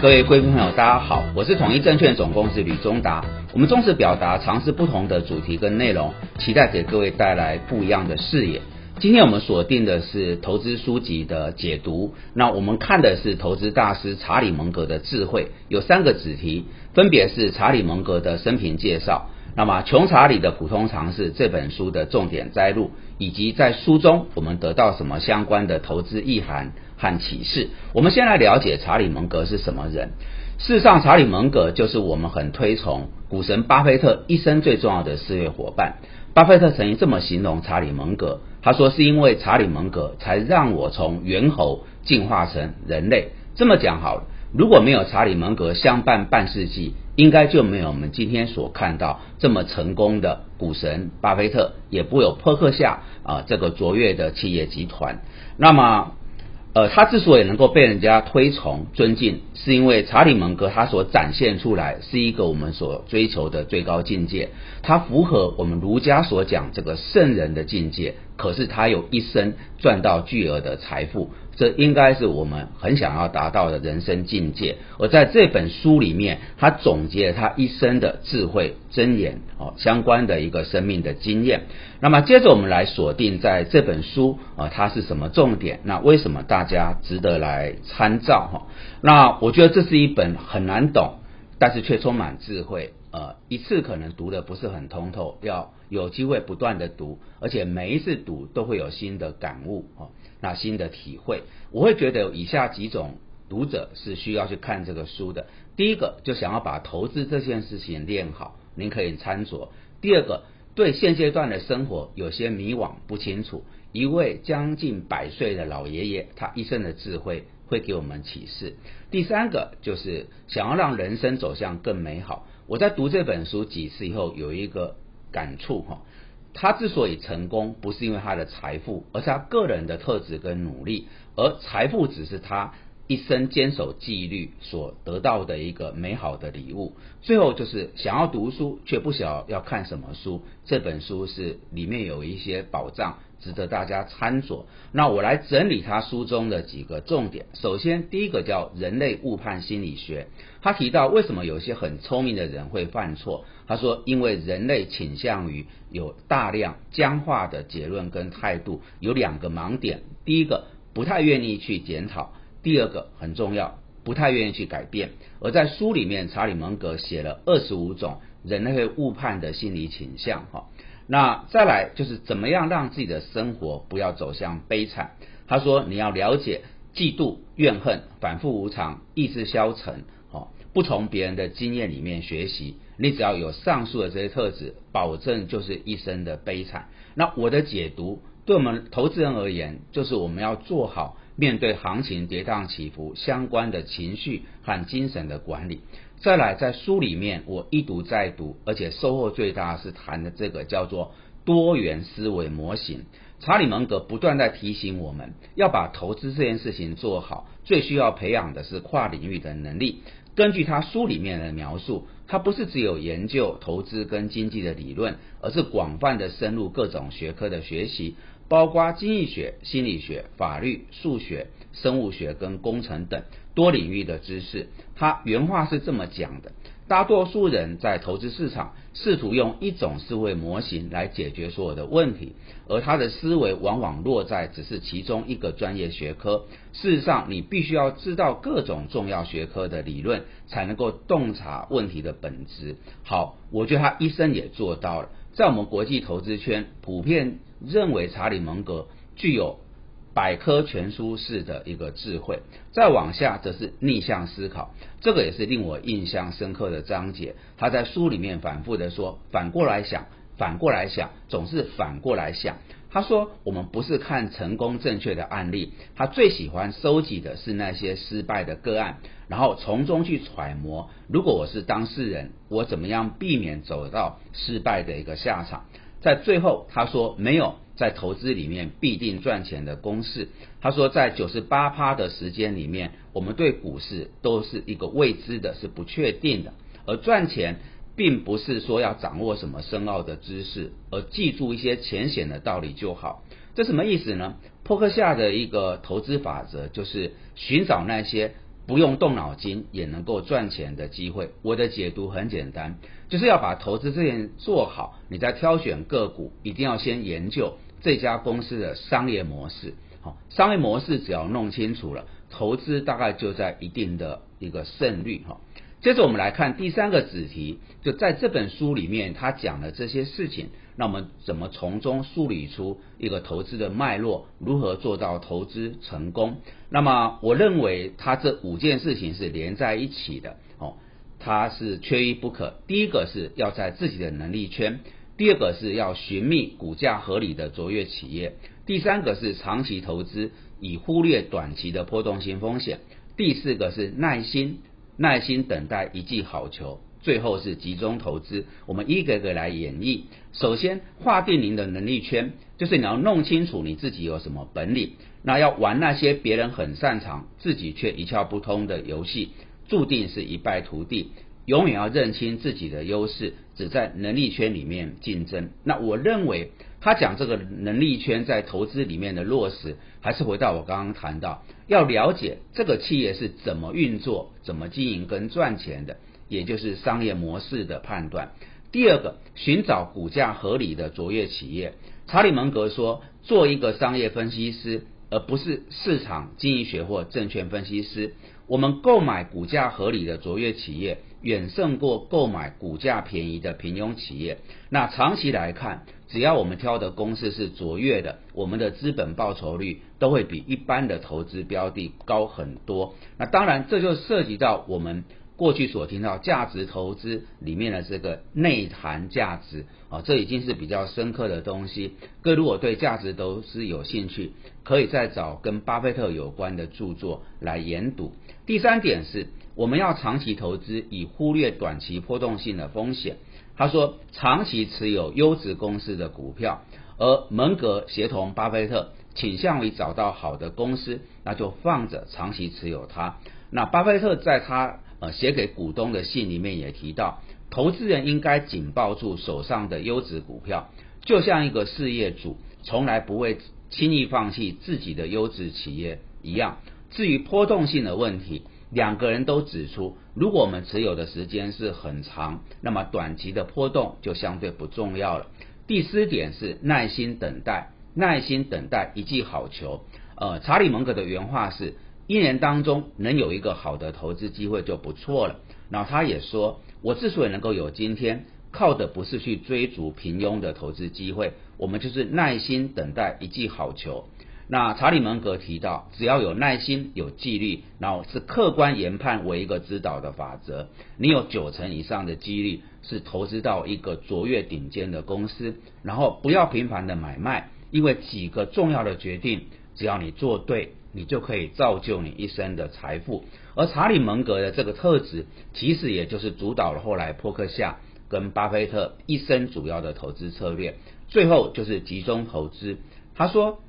各位贵宾朋友，大家好，我是统一证券总公司吕中达。我们重视表达，尝试不同的主题跟内容，期待给各位带来不一样的视野。今天我们锁定的是投资书籍的解读，那我们看的是投资大师查理蒙格的智慧，有三个子题，分别是查理蒙格的生平介绍。那么，《穷查理的普通常识》这本书的重点摘录，以及在书中我们得到什么相关的投资意涵和启示？我们先来了解查理蒙格是什么人。事实上，查理蒙格就是我们很推崇股神巴菲特一生最重要的事业伙伴。巴菲特曾经这么形容查理蒙格，他说：“是因为查理蒙格，才让我从猿猴进化成人类。”这么讲好了，如果没有查理蒙格相伴半世纪。应该就没有我们今天所看到这么成功的股神巴菲特，也不有波克夏啊这个卓越的企业集团。那么，呃，他之所以能够被人家推崇、尊敬，是因为查理蒙格他所展现出来是一个我们所追求的最高境界，他符合我们儒家所讲这个圣人的境界。可是他有一生赚到巨额的财富。这应该是我们很想要达到的人生境界。而在这本书里面，他总结了他一生的智慧箴言哦，相关的一个生命的经验。那么接着我们来锁定在这本书啊，它是什么重点？那为什么大家值得来参照哈？那我觉得这是一本很难懂，但是却充满智慧。呃，一次可能读的不是很通透，要有机会不断的读，而且每一次读都会有新的感悟哦。那新的体会，我会觉得有以下几种读者是需要去看这个书的。第一个，就想要把投资这件事情练好，您可以参酌；第二个，对现阶段的生活有些迷惘不清楚，一位将近百岁的老爷爷，他一生的智慧会给我们启示。第三个，就是想要让人生走向更美好。我在读这本书几次以后，有一个感触哈。他之所以成功，不是因为他的财富，而是他个人的特质跟努力，而财富只是他一生坚守纪律所得到的一个美好的礼物。最后就是想要读书，却不晓要看什么书。这本书是里面有一些宝藏。值得大家参酌。那我来整理他书中的几个重点。首先，第一个叫人类误判心理学。他提到为什么有些很聪明的人会犯错。他说，因为人类倾向于有大量僵化的结论跟态度，有两个盲点。第一个，不太愿意去检讨；第二个很重要，不太愿意去改变。而在书里面，查理蒙格写了二十五种人类误判的心理倾向。哈。那再来就是怎么样让自己的生活不要走向悲惨？他说你要了解嫉妒、怨恨、反复无常、意志消沉，哦，不从别人的经验里面学习。你只要有上述的这些特质，保证就是一生的悲惨。那我的解读，对我们投资人而言，就是我们要做好面对行情跌宕起伏相关的情绪和精神的管理。再来，在书里面我一读再读，而且收获最大是谈的这个叫做多元思维模型。查理芒格不断在提醒我们要把投资这件事情做好，最需要培养的是跨领域的能力。根据他书里面的描述，他不是只有研究投资跟经济的理论，而是广泛的深入各种学科的学习。包括经济学、心理学、法律、数学、生物学跟工程等多领域的知识。他原话是这么讲的：大多数人在投资市场试图用一种思维模型来解决所有的问题，而他的思维往往落在只是其中一个专业学科。事实上，你必须要知道各种重要学科的理论，才能够洞察问题的本质。好，我觉得他一生也做到了。在我们国际投资圈，普遍认为查理蒙格具有百科全书式的一个智慧。再往下，则是逆向思考，这个也是令我印象深刻的章节。他在书里面反复的说：“反过来想，反过来想，总是反过来想。”他说：“我们不是看成功正确的案例，他最喜欢收集的是那些失败的个案，然后从中去揣摩，如果我是当事人，我怎么样避免走到失败的一个下场。”在最后，他说：“没有在投资里面必定赚钱的公式。”他说：“在九十八趴的时间里面，我们对股市都是一个未知的，是不确定的，而赚钱。”并不是说要掌握什么深奥的知识，而记住一些浅显的道理就好。这什么意思呢？扑克下的一个投资法则就是寻找那些不用动脑筋也能够赚钱的机会。我的解读很简单，就是要把投资这件做好。你在挑选个股，一定要先研究这家公司的商业模式。好，商业模式只要弄清楚了，投资大概就在一定的一个胜率哈。接着我们来看第三个子题，就在这本书里面，他讲了这些事情，那我们怎么从中梳理出一个投资的脉络，如何做到投资成功？那么我认为他这五件事情是连在一起的哦，它是缺一不可。第一个是要在自己的能力圈，第二个是要寻觅股价合理的卓越企业，第三个是长期投资，以忽略短期的波动性风险，第四个是耐心。耐心等待一记好球，最后是集中投资。我们一个个来演绎。首先，划定您的能力圈，就是你要弄清楚你自己有什么本领。那要玩那些别人很擅长，自己却一窍不通的游戏，注定是一败涂地。永远要认清自己的优势，只在能力圈里面竞争。那我认为他讲这个能力圈在投资里面的落实，还是回到我刚刚谈到，要了解这个企业是怎么运作、怎么经营跟赚钱的，也就是商业模式的判断。第二个，寻找股价合理的卓越企业。查理蒙格说，做一个商业分析师。而不是市场经济学或证券分析师，我们购买股价合理的卓越企业，远胜过购买股价便宜的平庸企业。那长期来看，只要我们挑的公司是卓越的，我们的资本报酬率都会比一般的投资标的高很多。那当然，这就涉及到我们。过去所听到价值投资里面的这个内涵价值啊，这已经是比较深刻的东西。各位如果对价值投资有兴趣，可以再找跟巴菲特有关的著作来研读。第三点是，我们要长期投资，以忽略短期波动性的风险。他说，长期持有优质公司的股票，而蒙格协同巴菲特倾向于找到好的公司，那就放着长期持有它。那巴菲特在他呃，写给股东的信里面也提到，投资人应该紧抱住手上的优质股票，就像一个事业主从来不会轻易放弃自己的优质企业一样。至于波动性的问题，两个人都指出，如果我们持有的时间是很长，那么短期的波动就相对不重要了。第四点是耐心等待，耐心等待一记好球。呃，查理蒙格的原话是。一年当中能有一个好的投资机会就不错了。然后他也说，我之所以能够有今天，靠的不是去追逐平庸的投资机会，我们就是耐心等待一记好球。那查理芒格提到，只要有耐心、有纪律，然后是客观研判为一个指导的法则，你有九成以上的几率是投资到一个卓越顶尖的公司。然后不要频繁的买卖，因为几个重要的决定，只要你做对。你就可以造就你一生的财富，而查理蒙格的这个特质，其实也就是主导了后来波克夏跟巴菲特一生主要的投资策略。最后就是集中投资。他说，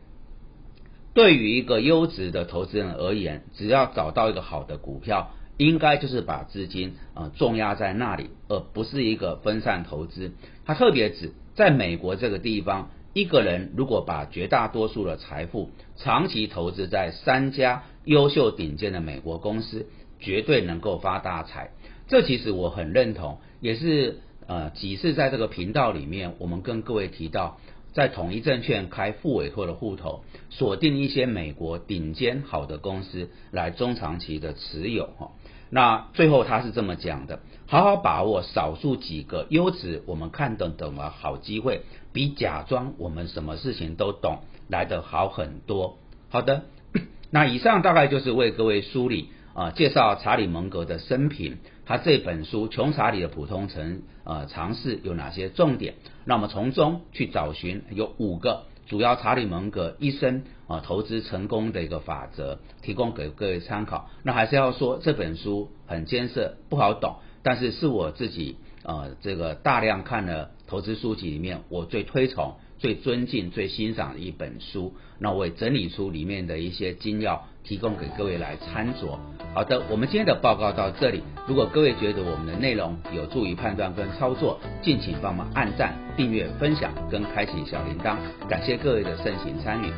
对于一个优质的投资人而言，只要找到一个好的股票，应该就是把资金啊重压在那里，而不是一个分散投资。他特别指在美国这个地方。一个人如果把绝大多数的财富长期投资在三家优秀顶尖的美国公司，绝对能够发大财。这其实我很认同，也是呃几次在这个频道里面，我们跟各位提到，在统一证券开副委托的户头，锁定一些美国顶尖好的公司来中长期的持有哈。那最后他是这么讲的：好好把握少数几个优质我们看等等的好机会，比假装我们什么事情都懂来得好很多。好的，那以上大概就是为各位梳理啊，介绍查理蒙格的生平，他这本书《穷查理的普通城》呃尝试有哪些重点？那么从中去找寻有五个。主要查理蒙格一生啊投资成功的一个法则，提供给各位参考。那还是要说这本书很艰涩，不好懂，但是是我自己呃这个大量看了投资书籍里面，我最推崇。最尊敬、最欣赏的一本书，那我也整理出里面的一些精要，提供给各位来参酌。好的，我们今天的报告到这里。如果各位觉得我们的内容有助于判断跟操作，敬请帮忙按赞、订阅、分享跟开启小铃铛。感谢各位的盛情参与。